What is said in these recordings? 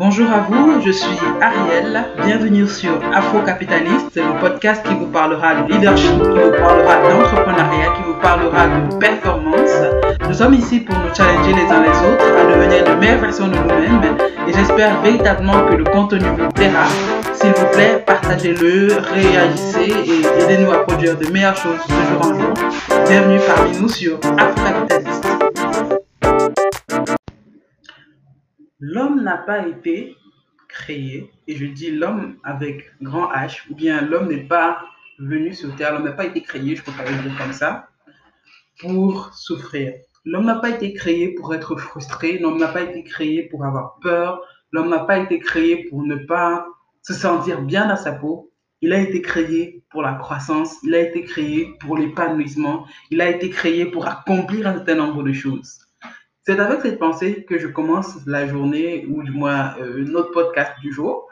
Bonjour à vous, je suis Ariel. Bienvenue sur Afro-Capitaliste, le podcast qui vous parlera de leadership, qui vous parlera d'entrepreneuriat, qui vous parlera de performance. Nous sommes ici pour nous challenger les uns les autres à devenir de meilleures versions de nous-mêmes et j'espère véritablement que le contenu vous plaira. S'il vous plaît, partagez-le, réagissez et aidez-nous à produire de meilleures choses de jour en jour. Bienvenue parmi nous sur Afro-Capitaliste. L'homme n'a pas été créé, et je dis l'homme avec grand H, ou bien l'homme n'est pas venu sur Terre, l'homme n'a pas été créé, je peux pas le dire comme ça, pour souffrir. L'homme n'a pas été créé pour être frustré, l'homme n'a pas été créé pour avoir peur, l'homme n'a pas été créé pour ne pas se sentir bien dans sa peau. Il a été créé pour la croissance, il a été créé pour l'épanouissement, il a été créé pour accomplir un certain nombre de choses. C'est avec cette pensée que je commence la journée ou du moins euh, notre podcast du jour.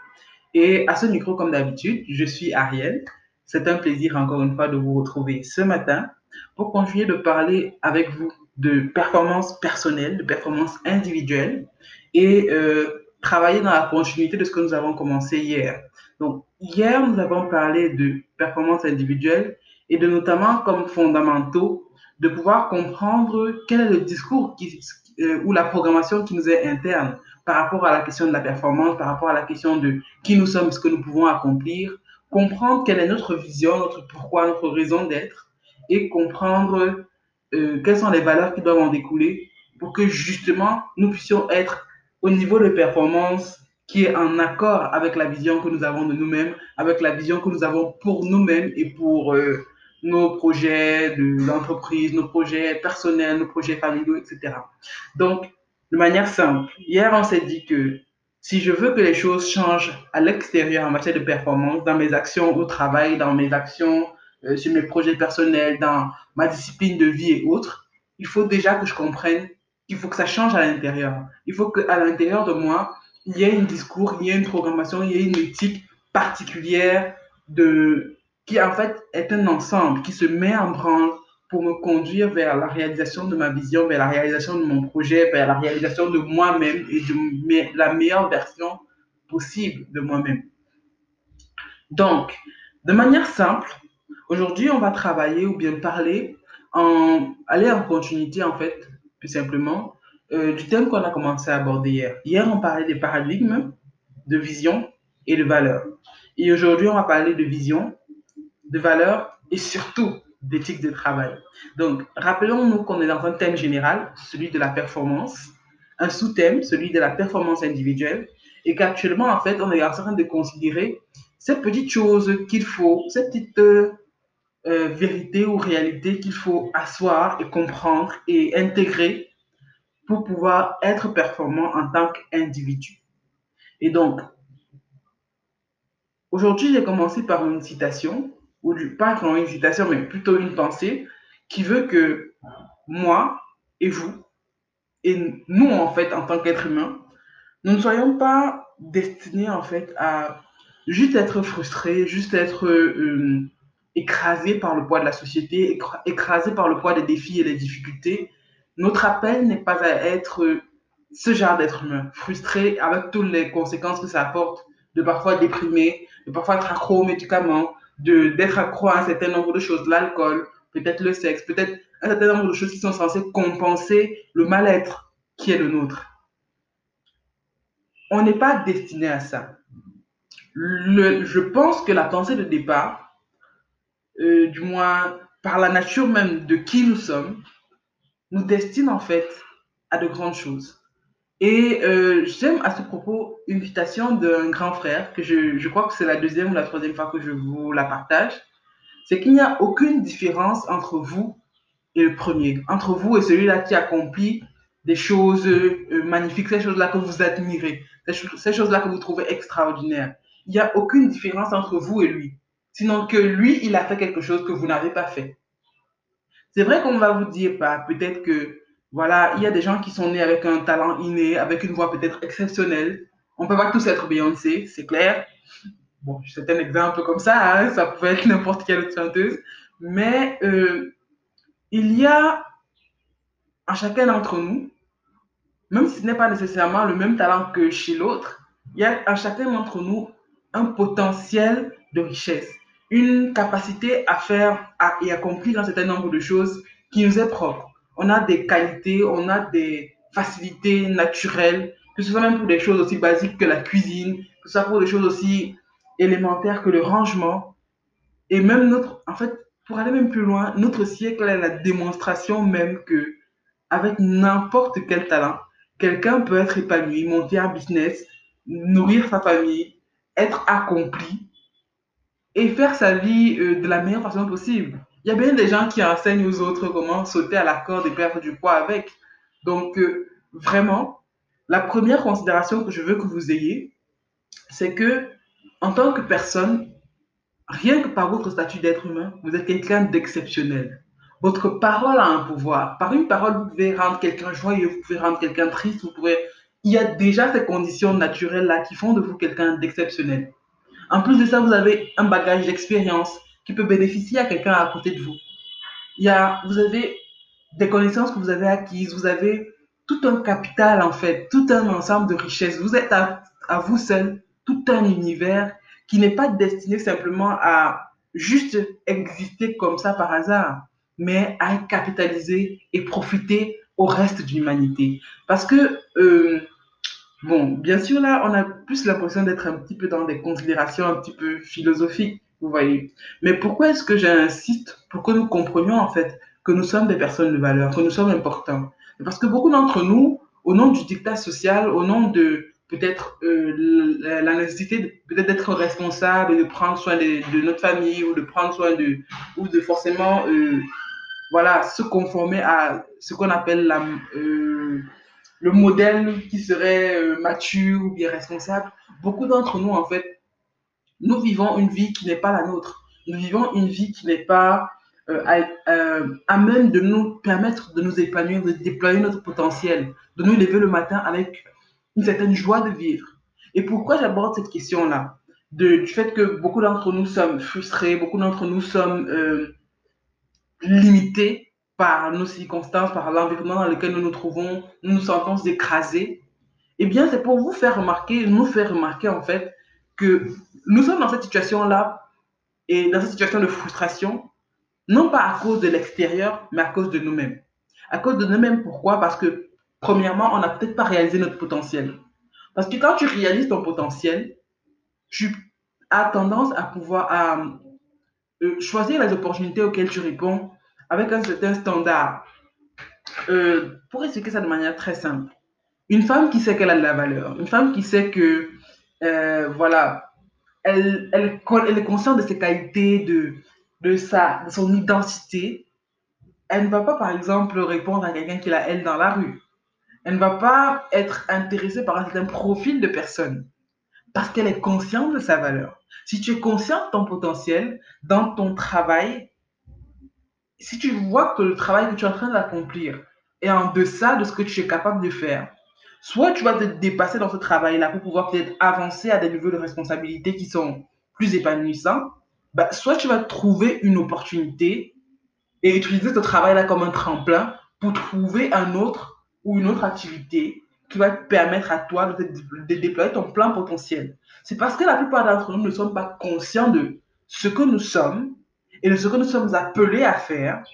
Et à ce micro, comme d'habitude, je suis Ariel. C'est un plaisir encore une fois de vous retrouver ce matin pour continuer de parler avec vous de performance personnelle, de performance individuelle et euh, travailler dans la continuité de ce que nous avons commencé hier. Donc, hier, nous avons parlé de performance individuelle et de notamment comme fondamentaux de pouvoir comprendre quel est le discours euh, ou la programmation qui nous est interne par rapport à la question de la performance, par rapport à la question de qui nous sommes, ce que nous pouvons accomplir, comprendre quelle est notre vision, notre pourquoi, notre raison d'être et comprendre euh, quelles sont les valeurs qui doivent en découler pour que justement nous puissions être au niveau de performance qui est en accord avec la vision que nous avons de nous-mêmes, avec la vision que nous avons pour nous-mêmes et pour euh, nos projets d'entreprise, nos projets personnels, nos projets familiaux, etc. Donc, de manière simple, hier, on s'est dit que si je veux que les choses changent à l'extérieur en matière de performance, dans mes actions au travail, dans mes actions euh, sur mes projets personnels, dans ma discipline de vie et autres, il faut déjà que je comprenne qu'il faut que ça change à l'intérieur. Il faut qu'à l'intérieur de moi, il y ait un discours, il y ait une programmation, il y ait une éthique particulière de, qui en fait est un ensemble qui se met en branle pour me conduire vers la réalisation de ma vision, vers la réalisation de mon projet, vers la réalisation de moi-même et de la meilleure version possible de moi-même. Donc, de manière simple, aujourd'hui, on va travailler ou bien parler, en, aller en continuité en fait, plus simplement, euh, du thème qu'on a commencé à aborder hier. Hier, on parlait des paradigmes, de vision et de valeur. Et aujourd'hui, on va parler de vision, de valeurs et surtout d'éthique de travail. Donc, rappelons-nous qu'on est dans un thème général, celui de la performance, un sous-thème, celui de la performance individuelle, et qu'actuellement, en fait, on est en train de considérer ces petites choses qu'il faut, ces petites euh, vérités ou réalités qu'il faut asseoir et comprendre et intégrer pour pouvoir être performant en tant qu'individu. Et donc, aujourd'hui, j'ai commencé par une citation ou pas vraiment une citation, mais plutôt une pensée qui veut que moi et vous, et nous en fait en tant qu'être humain, nous ne soyons pas destinés en fait à juste être frustrés, juste être euh, écrasés par le poids de la société, écrasés par le poids des défis et des difficultés. Notre appel n'est pas à être ce genre d'être humain, frustré avec toutes les conséquences que ça apporte, de parfois déprimer, de parfois être accro aux médicaments, d'être accro à un certain nombre de choses, l'alcool, peut-être le sexe, peut-être un certain nombre de choses qui sont censées compenser le mal-être qui est le nôtre. On n'est pas destiné à ça. Je pense que la pensée de départ, euh, du moins par la nature même de qui nous sommes, nous destine en fait à de grandes choses. Et euh, j'aime à ce propos une citation d'un grand frère, que je, crois que c'est la deuxième ou la troisième fois que je vous la partage. C'est qu'il n'y a aucune différence entre vous et le premier, entre vous et celui-là qui accomplit des choses euh, magnifiques, ces choses-là que vous admirez, ces choses-là que vous trouvez extraordinaires. Il n'y a aucune différence entre vous et lui, sinon que lui, il a fait quelque chose que vous n'avez pas fait. C'est vrai qu'on va vous dire, bah, peut-être que voilà, il y a des gens qui sont nés avec un talent inné, avec une voix peut-être exceptionnelle. On peut pas tous être Beyoncé, c'est clair. Bon, c'est un exemple comme ça, hein, ça peut être n'importe quelle autre chanteuse. Mais euh, il y a en chacun d'entre nous, même si ce n'est pas nécessairement le même talent que chez l'autre, il y a à chacun d'entre nous un potentiel de richesse, une capacité à faire et accomplir un certain nombre de choses qui nous est propre. On a des qualités, on a des facilités naturelles, que ce soit même pour des choses aussi basiques que la cuisine, que ce soit pour des choses aussi élémentaires que le rangement. Et même notre, en fait, pour aller même plus loin, notre siècle est la démonstration même que avec n'importe quel talent, quelqu'un peut être épanoui, monter un business, nourrir sa famille, être accompli et faire sa vie euh, de la meilleure façon possible. Il y a bien des gens qui enseignent aux autres comment sauter à la corde et perdre du poids avec. Donc, euh, vraiment, la première considération que je veux que vous ayez, c'est que, en tant que personne, rien que par votre statut d'être humain, vous êtes quelqu'un d'exceptionnel. Votre parole a un pouvoir. Par une parole, vous pouvez rendre quelqu'un joyeux, vous pouvez rendre quelqu'un triste, vous pouvez... Il y a déjà ces conditions naturelles-là qui font de vous quelqu'un d'exceptionnel. En plus de ça, vous avez un bagage d'expérience qui peut bénéficier à quelqu'un à côté de vous. Il y a, vous avez des connaissances que vous avez acquises, vous avez tout un capital en fait, tout un ensemble de richesses. Vous êtes à, vous seul, tout un univers qui n'est pas destiné simplement à juste exister comme ça par hasard mais à capitaliser et profiter au reste de l'humanité. Parce que, euh, bon, bien sûr, là, on a plus l'impression d'être un petit peu dans des considérations un petit peu philosophiques, vous voyez. Mais pourquoi est-ce que j'insiste pour que nous comprenions, en fait, que nous sommes des personnes de valeur, que nous sommes importants? Parce que beaucoup d'entre nous, au nom du dictat social, au nom de peut-être euh, la, nécessité peut-être d'être responsable, de prendre soin de, notre famille ou de prendre soin de, ou de forcément euh, voilà, se conformer à ce qu'on appelle euh, le modèle qui serait mature ou bien responsable. Beaucoup d'entre nous, en fait, nous vivons une vie qui n'est pas la nôtre. Nous vivons une vie qui n'est pas euh, à, même de nous permettre de nous épanouir, de déployer notre potentiel, de nous lever le matin avec une certaine joie de vivre. Et pourquoi j'aborde cette question-là? Du fait que beaucoup d'entre nous sommes frustrés, beaucoup d'entre nous sommes limités par nos circonstances, par l'environnement dans lequel nous nous trouvons, nous nous sentons écrasés, eh bien, c'est pour vous faire remarquer, nous faire remarquer en fait que nous sommes dans cette situation-là et dans cette situation de frustration, non pas à cause de l'extérieur, mais à cause de nous-mêmes. À cause de nous-mêmes, pourquoi? Parce que, premièrement, on n'a peut-être pas réalisé notre potentiel. Parce que quand tu réalises ton potentiel, tu as tendance à pouvoir, euh, choisir les opportunités auxquelles tu réponds avec un certain standard. Euh, pour expliquer ça de manière très simple, une femme qui sait qu'elle a de la valeur, une femme qui sait que, euh, voilà, elle, est consciente de ses qualités, de, de, sa, de son identité, elle ne va pas, par exemple, répondre à quelqu'un qui la elle dans la rue. Elle ne va pas être intéressée par un certain profil de personne parce qu'elle est consciente de sa valeur. Si tu es conscient de ton potentiel dans ton travail, si tu vois que le travail que tu es en train d'accomplir est en deçà de ce que tu es capable de faire, soit tu vas te dépasser dans ce travail-là pour pouvoir peut-être avancer à des niveaux de responsabilité qui sont plus épanouissants, bah, soit tu vas trouver une opportunité et utiliser ce travail-là comme un tremplin pour trouver un autre ou une autre activité qui va te permettre à toi de, de déployer ton plein potentiel. C'est parce que la plupart d'entre nous ne sommes pas conscients de ce que nous sommes et de ce que nous sommes appelés à faire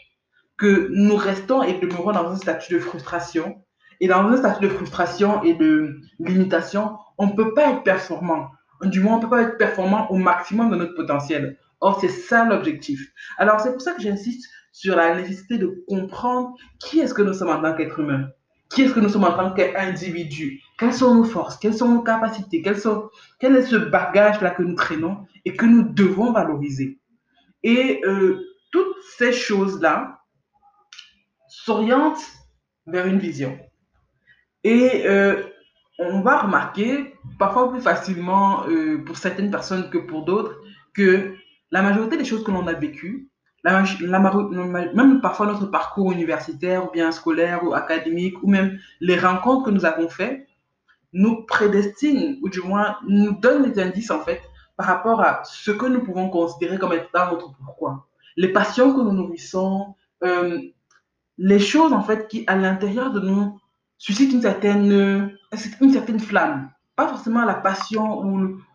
que nous restons et demeurons dans un statut de frustration. Et dans un statut de frustration et de limitation, on ne peut pas être performant. Du moins, on ne peut pas être performant au maximum de notre potentiel. Or, c'est ça l'objectif. Alors, c'est pour ça que j'insiste sur la nécessité de comprendre qui est-ce que nous sommes en tant qu'être humain. Qui est-ce que nous sommes en tant qu'individu Quelles sont nos forces? Quelles sont nos capacités? Quel est ce bagage-là que nous traînons et que nous devons valoriser? Et euh, toutes ces choses-là s'orientent vers une vision. Et euh, on va remarquer, parfois plus facilement euh, pour certaines personnes que pour d'autres, que la majorité des choses que l'on a vécues même parfois notre parcours universitaire ou bien scolaire ou académique ou même les rencontres que nous avons faites nous prédestinent ou du moins nous donnent des indices en fait par rapport à ce que nous pouvons considérer comme étant notre pourquoi. Les passions que nous nourrissons, euh, les choses en fait qui à l'intérieur de nous suscitent une certaine, une certaine flamme. pas forcément la passion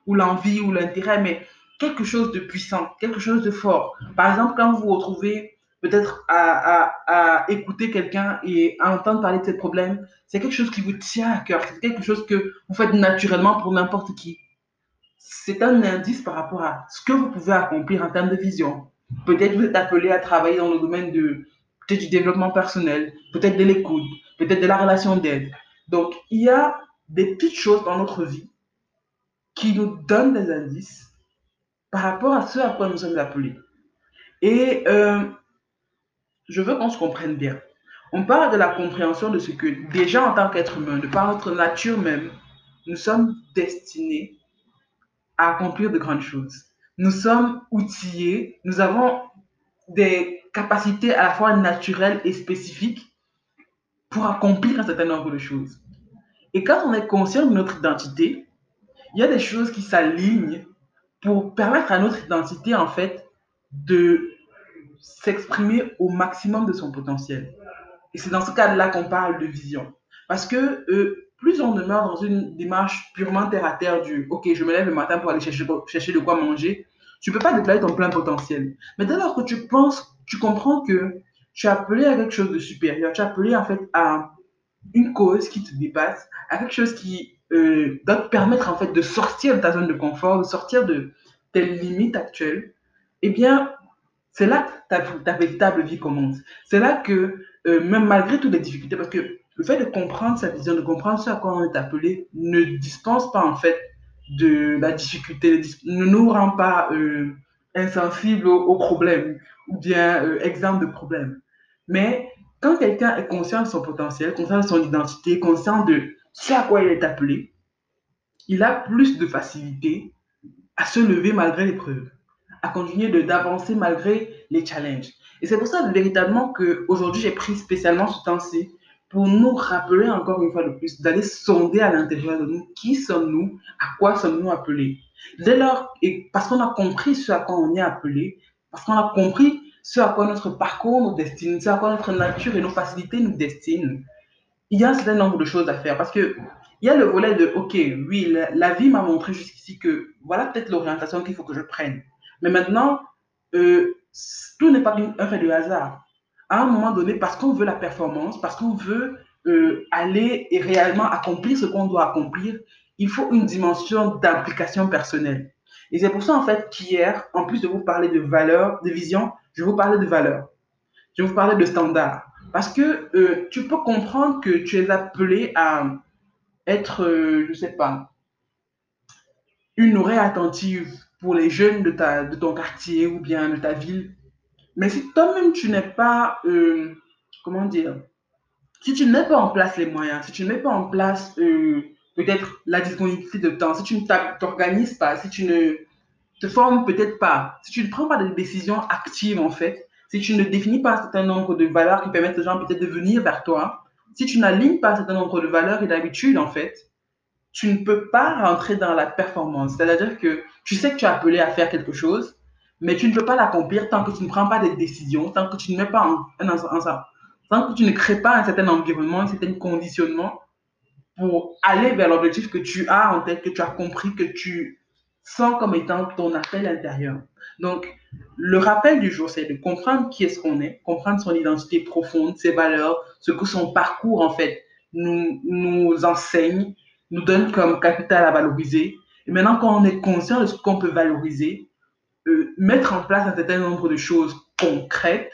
ou, l'envie ou l'intérêt, mais quelque chose de puissant, quelque chose de fort. Par exemple, quand vous vous retrouvez peut-être à, à, écouter quelqu'un et à entendre parler de ses problèmes, c'est quelque chose qui vous tient à cœur, c'est quelque chose que vous faites naturellement pour n'importe qui. C'est un indice par rapport à ce que vous pouvez accomplir en termes de vision. Peut-être vous êtes appelé à travailler dans le domaine de du développement personnel, peut-être de l'écoute, peut-être de la relation d'aide. Donc, il y a des petites choses dans notre vie qui nous donnent des indices par rapport à ce à quoi nous sommes appelés. Et euh, je veux qu'on se comprenne bien. On parle de la compréhension de ce que déjà en tant qu'être humain, de par notre nature même, nous sommes destinés à accomplir de grandes choses. Nous sommes outillés, nous avons des capacités à la fois naturelles et spécifiques pour accomplir un certain nombre de choses. Et quand on est conscient de notre identité, il y a des choses qui s'alignent pour permettre à notre identité, en fait, de s'exprimer au maximum de son potentiel. Et c'est dans ce cadre-là qu'on parle de vision. Parce que euh, plus on demeure dans une démarche purement terre à terre du OK, je me lève le matin pour aller chercher, chercher de quoi manger, tu ne peux pas déployer ton plein potentiel. Mais dès lors que tu penses, tu comprends que tu es appelé à quelque chose de supérieur, tu es appelé en fait à une cause qui te dépasse, à quelque chose qui euh, doit te permettre en fait de sortir de ta zone de confort, de sortir de tes limites actuelles, eh bien, c'est là que ta, ta, véritable vie commence. C'est là que, euh, même malgré toutes les difficultés, parce que le fait de comprendre sa vision, de comprendre ce à quoi on est appelé, ne dispense pas en fait de la difficulté, ne nous rend pas euh, insensibles aux, aux, problèmes ou bien exemples de problèmes. Mais quand quelqu'un est conscient de son potentiel, conscient de son identité, conscient de ce à quoi il est appelé, il a plus de facilité à se lever malgré l'épreuve, à continuer d'avancer malgré les challenges. Et c'est pour ça véritablement qu'aujourd'hui, j'ai pris spécialement ce temps-ci pour nous rappeler encore une fois de plus, d'aller sonder à l'intérieur de nous qui sommes-nous, à quoi sommes-nous appelés. Dès lors, et parce qu'on a compris ce à quoi on est appelé, parce qu'on a compris ce à quoi notre parcours nous destine, ce à quoi notre nature et nos facilités nous destinent, il y a un certain nombre de choses à faire. Parce que il y a le volet de, OK, oui, la, vie m'a montré jusqu'ici que voilà peut-être l'orientation qu'il faut que je prenne. Mais maintenant, euh, tout n'est pas un fait de hasard. À un moment donné, parce qu'on veut la performance, parce qu'on veut euh, aller et réellement accomplir ce qu'on doit accomplir, il faut une dimension d'implication personnelle. Et c'est pour ça, en fait, qu'hier, en plus de vous parler de valeurs, de vision, je vous parler de valeurs. Je vous parler de standards. Parce que euh, tu peux comprendre que tu es appelé à être, euh, je sais pas, une oreille attentive pour les jeunes de, ta, de ton quartier ou bien de ta ville. Mais si toi-même tu n'es pas, euh, comment dire, si tu ne mets pas en place les moyens, si tu ne mets pas en place peut-être la disponibilité de temps, si tu ne t'organises pas, si tu ne te formes peut-être pas, si tu ne prends pas de décisions actives en fait, si tu ne définis pas un certain nombre de valeurs qui permettent aux gens peut-être de venir vers toi, si tu n'alignes pas un certain nombre de valeurs et d'habitudes, en fait, tu ne peux pas rentrer dans la performance. C'est-à-dire que tu sais que tu es appelé à faire quelque chose, mais tu ne peux pas l'accomplir tant que tu ne prends pas des décisions, tant que tu ne mets pas en, en, en, tant que tu ne crées pas un certain environnement, un certain conditionnement pour aller vers l'objectif que tu as en tête, que tu as compris, que tu sens comme étant ton appel intérieur. Donc, le rappel du jour, c'est de comprendre qui est-ce qu'on est, comprendre son identité profonde, ses valeurs, ce que son parcours, en fait, nous, nous enseigne, nous donne comme capital à valoriser. Et maintenant, quand on est conscient de ce qu'on peut valoriser, euh, mettre en place un certain nombre de choses concrètes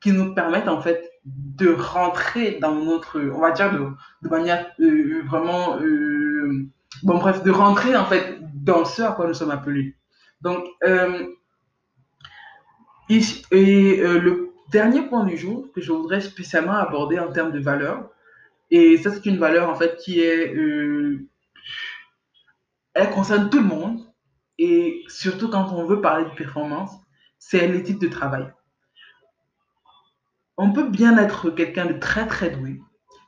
qui nous permettent, en fait, de rentrer dans notre, on va dire, de, manière euh, vraiment, euh, bon, bref, de rentrer, en fait, dans ce à quoi nous sommes appelés. Donc, euh, et, le dernier point du jour que je voudrais spécialement aborder en termes de valeur, et ça c'est une valeur en fait qui est, elle concerne tout le monde, et surtout quand on veut parler de performance, c'est l'éthique de travail. On peut bien être quelqu'un de très très doué,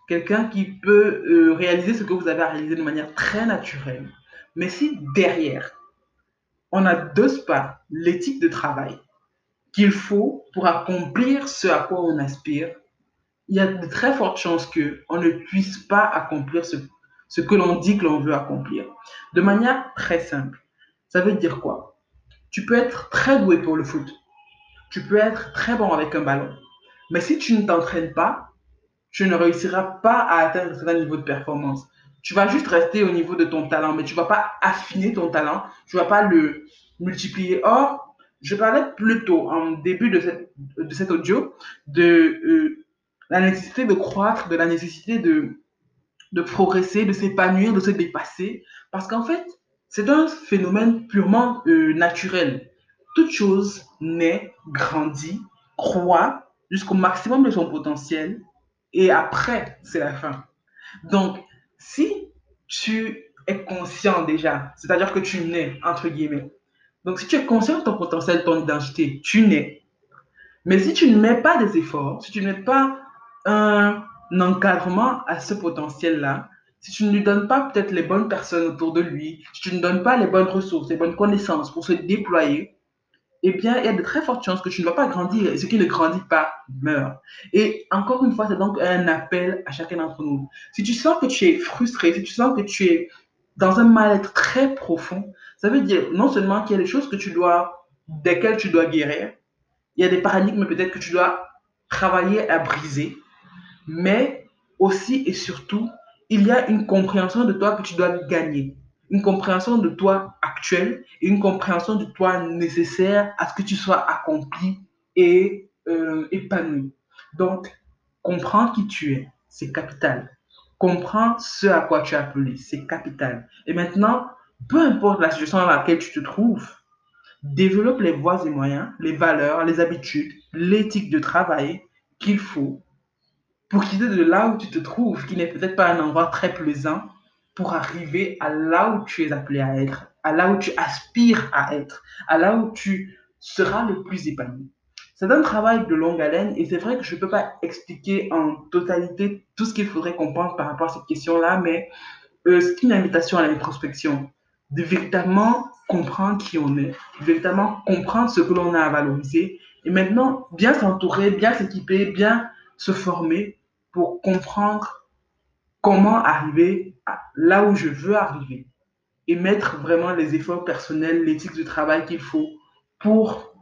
quelqu'un qui peut euh, réaliser ce que vous avez à réaliser de manière très naturelle, mais si derrière, on n'adosse pas l'éthique de travail, qu'il faut pour accomplir ce à quoi on aspire, il y a de très fortes chances qu'on ne puisse pas accomplir ce que l'on dit que l'on veut accomplir. De manière très simple. Ça veut dire quoi? Tu peux être très doué pour le foot. Tu peux être très bon avec un ballon. Mais si tu ne t'entraînes pas, tu ne réussiras pas à atteindre un certain niveau de performance. Tu vas juste rester au niveau de ton talent, mais tu ne vas pas affiner ton talent, tu ne vas pas le multiplier. Or, je parlais plus tôt, en début de, cette, cet audio, de euh, la nécessité de croître, de la nécessité de, de progresser, de s'épanouir, de se dépasser. Parce qu'en fait, c'est un phénomène purement euh, naturel. Toute chose naît, grandit, croît jusqu'au maximum de son potentiel et après, c'est la fin. Donc, si tu es conscient déjà, c'est-à-dire que tu nais, entre guillemets, donc si tu es conscient de ton potentiel, ton identité, tu nais. Mais si tu ne mets pas des efforts, si tu ne mets pas un encadrement à ce potentiel-là, si tu ne lui donnes pas peut-être les bonnes personnes autour de lui, si tu ne donnes pas les bonnes ressources, les bonnes connaissances pour se déployer, eh bien, il y a de très fortes chances que tu ne vas pas grandir ce qui ne grandit pas meurt. Et encore une fois, c'est donc un appel à chacun d'entre nous. Si tu sens que tu es frustré, si tu sens que tu es dans un mal-être très profond, ça veut dire non seulement qu'il y a des choses que tu dois, desquelles tu dois guérir, il y a des paradigmes peut-être que tu dois travailler à briser, mais aussi et surtout, il y a une compréhension de toi que tu dois gagner une compréhension de toi actuel et une compréhension de toi nécessaire à ce que tu sois accompli et euh, épanoui. Donc, comprends qui tu es, c'est capital. Comprends ce à quoi tu es appelé, c'est capital. Et maintenant, peu importe la situation dans laquelle tu te trouves, développe les voies et moyens, les valeurs, les habitudes, l'éthique de travail qu'il faut pour quitter de là où tu te trouves, qui n'est peut-être pas un endroit très plaisant, pour arriver à là où tu es appelé à être, à là où tu aspires à être, à là où tu seras le plus épanoui. C'est un travail de longue haleine et c'est vrai que je ne peux pas expliquer en totalité tout ce qu'il faudrait comprendre par rapport à cette question-là, mais euh, c'est une invitation à l'introspection, de véritablement comprendre qui on est, de véritablement comprendre ce que l'on a à valoriser et maintenant bien s'entourer, bien s'équiper, bien se former pour comprendre comment arriver là où je veux arriver et mettre vraiment les efforts personnels, l'éthique du travail qu'il faut pour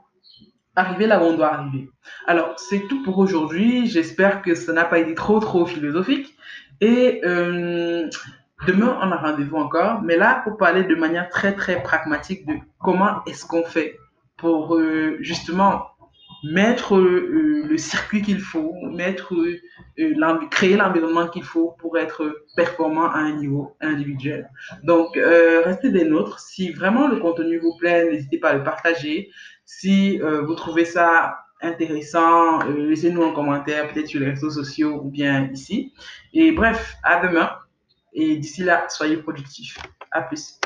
arriver là où on doit arriver. Alors, c'est tout pour aujourd'hui. J'espère que ça n'a pas été trop, trop philosophique. Et euh, demain, on a rendez-vous encore. Mais là, pour parler de manière très, très pragmatique de comment est-ce qu'on fait pour euh, justement mettre euh, le circuit qu'il faut, mettre, euh, créer l'environnement qu'il faut pour être performant à un niveau individuel. Donc, euh, restez des nôtres. Si vraiment le contenu vous plaît, n'hésitez pas à le partager. Si vous trouvez ça intéressant, laissez-nous un commentaire, peut-être sur les réseaux sociaux ou bien ici. Et bref, à demain. Et d'ici là, soyez productifs. À plus.